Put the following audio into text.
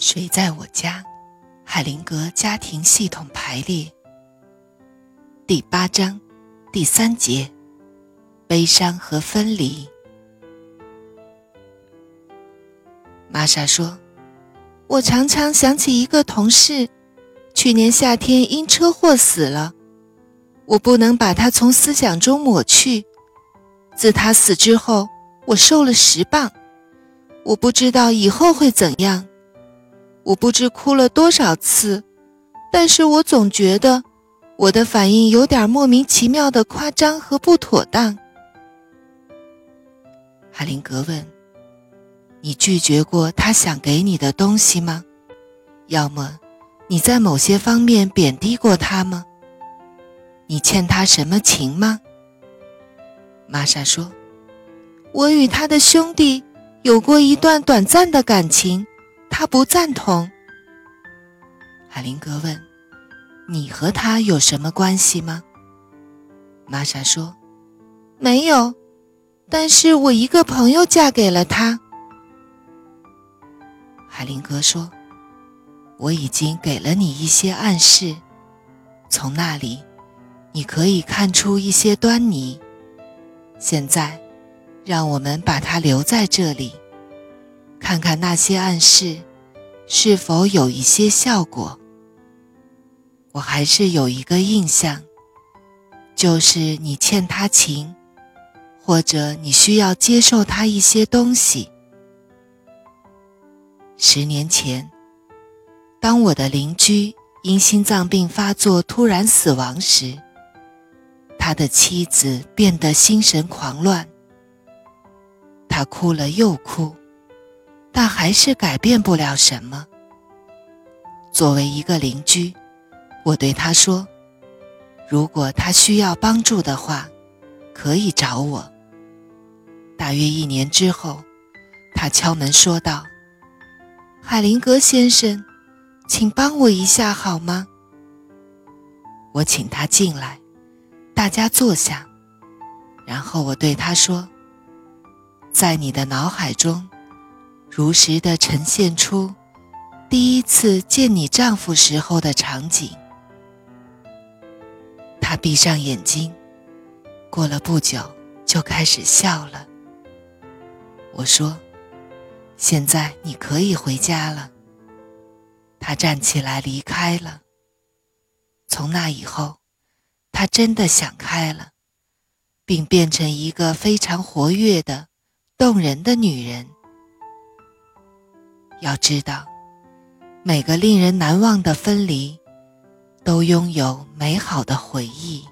谁在我家？海灵格家庭系统排列第八章第三节：悲伤和分离。玛莎说：“我常常想起一个同事，去年夏天因车祸死了。我不能把他从思想中抹去。自他死之后，我瘦了十磅。我不知道以后会怎样。”我不知哭了多少次，但是我总觉得我的反应有点莫名其妙的夸张和不妥当。海灵格问：“你拒绝过他想给你的东西吗？要么你在某些方面贬低过他吗？你欠他什么情吗？”玛莎说：“我与他的兄弟有过一段短暂的感情。”他不赞同。海灵格问：“你和他有什么关系吗？”玛莎说：“没有，但是我一个朋友嫁给了他。”海灵格说：“我已经给了你一些暗示，从那里你可以看出一些端倪。现在，让我们把他留在这里，看看那些暗示。”是否有一些效果？我还是有一个印象，就是你欠他情，或者你需要接受他一些东西。十年前，当我的邻居因心脏病发作突然死亡时，他的妻子变得心神狂乱，他哭了又哭。但还是改变不了什么。作为一个邻居，我对他说：“如果他需要帮助的话，可以找我。”大约一年之后，他敲门说道：“海灵格先生，请帮我一下好吗？”我请他进来，大家坐下，然后我对他说：“在你的脑海中。”如实的呈现出第一次见你丈夫时候的场景。她闭上眼睛，过了不久就开始笑了。我说：“现在你可以回家了。”她站起来离开了。从那以后，她真的想开了，并变成一个非常活跃的、动人的女人。要知道，每个令人难忘的分离，都拥有美好的回忆。